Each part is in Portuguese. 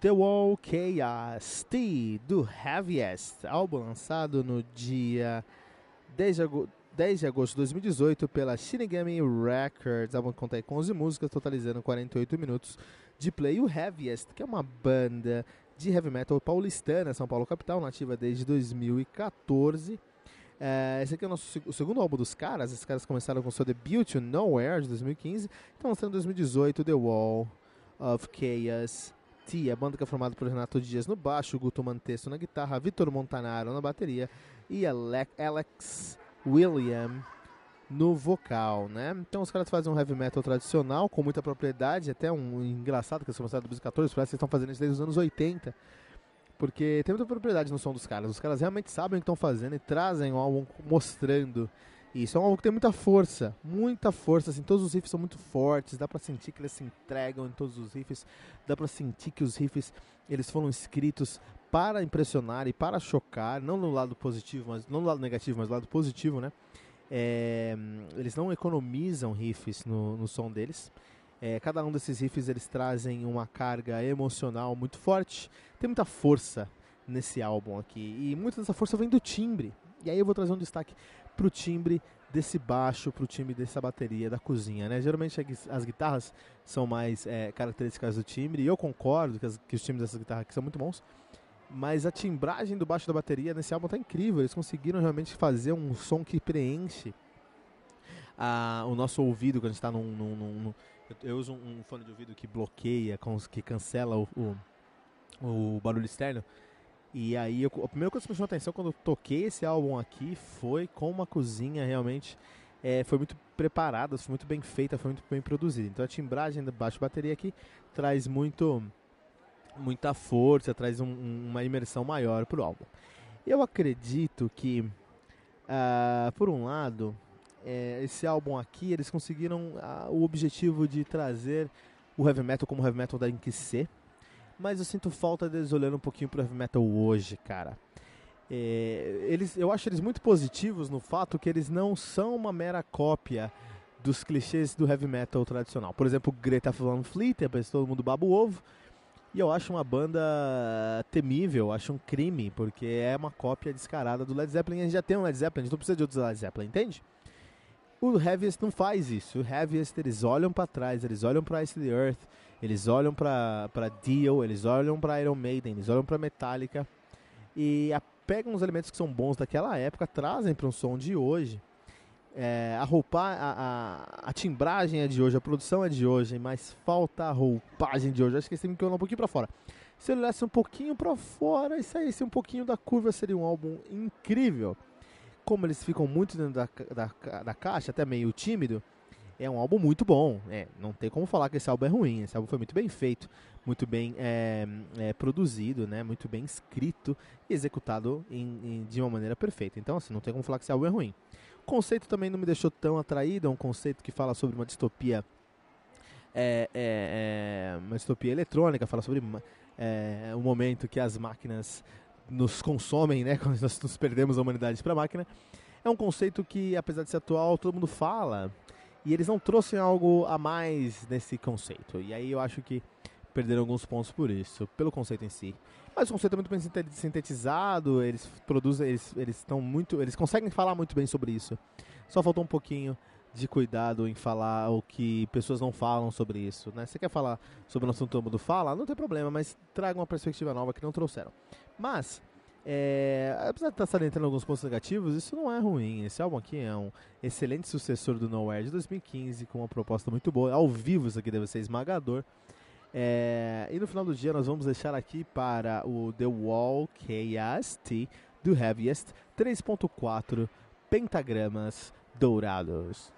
The Wall Chaos T do Heaviest, álbum lançado no dia 10 de, agosto, 10 de agosto de 2018 pela Shinigami Records. O álbum conta com 11 músicas, totalizando 48 minutos de play. O Heaviest, que é uma banda de heavy metal paulistana, São Paulo capital, nativa desde 2014. É, esse aqui é o nosso o segundo álbum dos caras. Esses caras começaram com seu debut, Nowhere, de 2015. Estão lançando em 2018 The Wall of Chaos a banda que é formada por Renato Dias no baixo, Guto Mantesso na guitarra, Vitor Montanaro na bateria e Alex William no vocal, né? Então os caras fazem um heavy metal tradicional com muita propriedade, até um engraçado que eles começaram em 2014, parece que estão fazendo isso desde os anos 80. Porque tem muita propriedade no som dos caras. Os caras realmente sabem o que estão fazendo e trazem um álbum mostrando isso é um álbum que tem muita força, muita força, assim, todos os riffs são muito fortes, dá pra sentir que eles se entregam em todos os riffs, dá pra sentir que os riffs, eles foram escritos para impressionar e para chocar, não no lado positivo, mas não no lado negativo, mas no lado positivo, né? É, eles não economizam riffs no, no som deles. É, cada um desses riffs eles trazem uma carga emocional muito forte. Tem muita força nesse álbum aqui e muita dessa força vem do timbre. E aí eu vou trazer um destaque pro timbre desse baixo, pro timbre dessa bateria da cozinha, né? Geralmente as guitarras são mais é, características do timbre, e eu concordo que, as, que os timbres dessas guitarras aqui são muito bons, mas a timbragem do baixo da bateria nesse álbum tá incrível, eles conseguiram realmente fazer um som que preenche a, o nosso ouvido quando a gente tá num, num, num eu, eu, uso um, fone de ouvido que bloqueia, que cancela o, o, o barulho externo, e aí, eu, a primeira coisa que me chamou atenção quando eu toquei esse álbum aqui foi como a cozinha realmente é, foi muito preparada, foi muito bem feita, foi muito bem produzida. Então a timbragem da baixo bateria aqui traz muito muita força, traz um, uma imersão maior para o álbum. Eu acredito que, uh, por um lado, é, esse álbum aqui eles conseguiram uh, o objetivo de trazer o heavy metal como heavy metal da ser mas eu sinto falta deles olhando um pouquinho pro heavy metal hoje, cara. É, eles, eu acho eles muito positivos no fato que eles não são uma mera cópia dos clichês do heavy metal tradicional. Por exemplo, Greta Van Fleet, é todo mundo baba o ovo. E eu acho uma banda temível, acho um crime, porque é uma cópia descarada do Led Zeppelin. A gente já tem um Led Zeppelin, a gente não precisa de outros Led Zeppelin, entende? O Heaviest não faz isso. O Heaviest, eles olham para trás, eles olham para Ice the Earth, eles olham para Dio, eles olham para Iron Maiden, eles olham para Metallica e pegam os elementos que são bons daquela época, trazem para um som de hoje. É, a roupa, a, a, a, timbragem é de hoje, a produção é de hoje, mas falta a roupagem de hoje. Acho que esse tem que olhar um pouquinho para fora. Se ele olhasse um pouquinho para fora e saísse um pouquinho da curva, seria um álbum incrível. Como eles ficam muito dentro da, da, da caixa, até meio tímido, é um álbum muito bom. É, não tem como falar que esse álbum é ruim. Esse álbum foi muito bem feito, muito bem é, é, produzido, né? muito bem escrito e executado em, em, de uma maneira perfeita. Então, assim, não tem como falar que esse álbum é ruim. O conceito também não me deixou tão atraído. É um conceito que fala sobre uma distopia. É, é, é uma distopia eletrônica, fala sobre o momento que as máquinas nos consomem, né? Quando nós nos perdemos a humanidade para a máquina. É um conceito que, apesar de ser atual, todo mundo fala E eles não trouxeram algo a mais nesse conceito. E aí eu acho que perderam alguns pontos por isso, pelo conceito em si. Mas o conceito é muito bem sintetizado, eles produzem, eles eles estão muito, eles conseguem falar muito bem sobre isso. Só faltou um pouquinho de cuidado em falar o que pessoas não falam sobre isso, né? Você quer falar sobre o assunto mundo fala, não tem problema, mas traga uma perspectiva nova que não trouxeram. Mas é, apesar de estar salientando alguns pontos negativos, isso não é ruim. Esse álbum aqui é um excelente sucessor do Nowhere de 2015, com uma proposta muito boa. Ao vivo isso aqui deve ser esmagador. É, e no final do dia nós vamos deixar aqui para o The Wall KST do Heaviest 3.4 pentagramas dourados.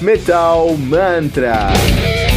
Metal Mantra.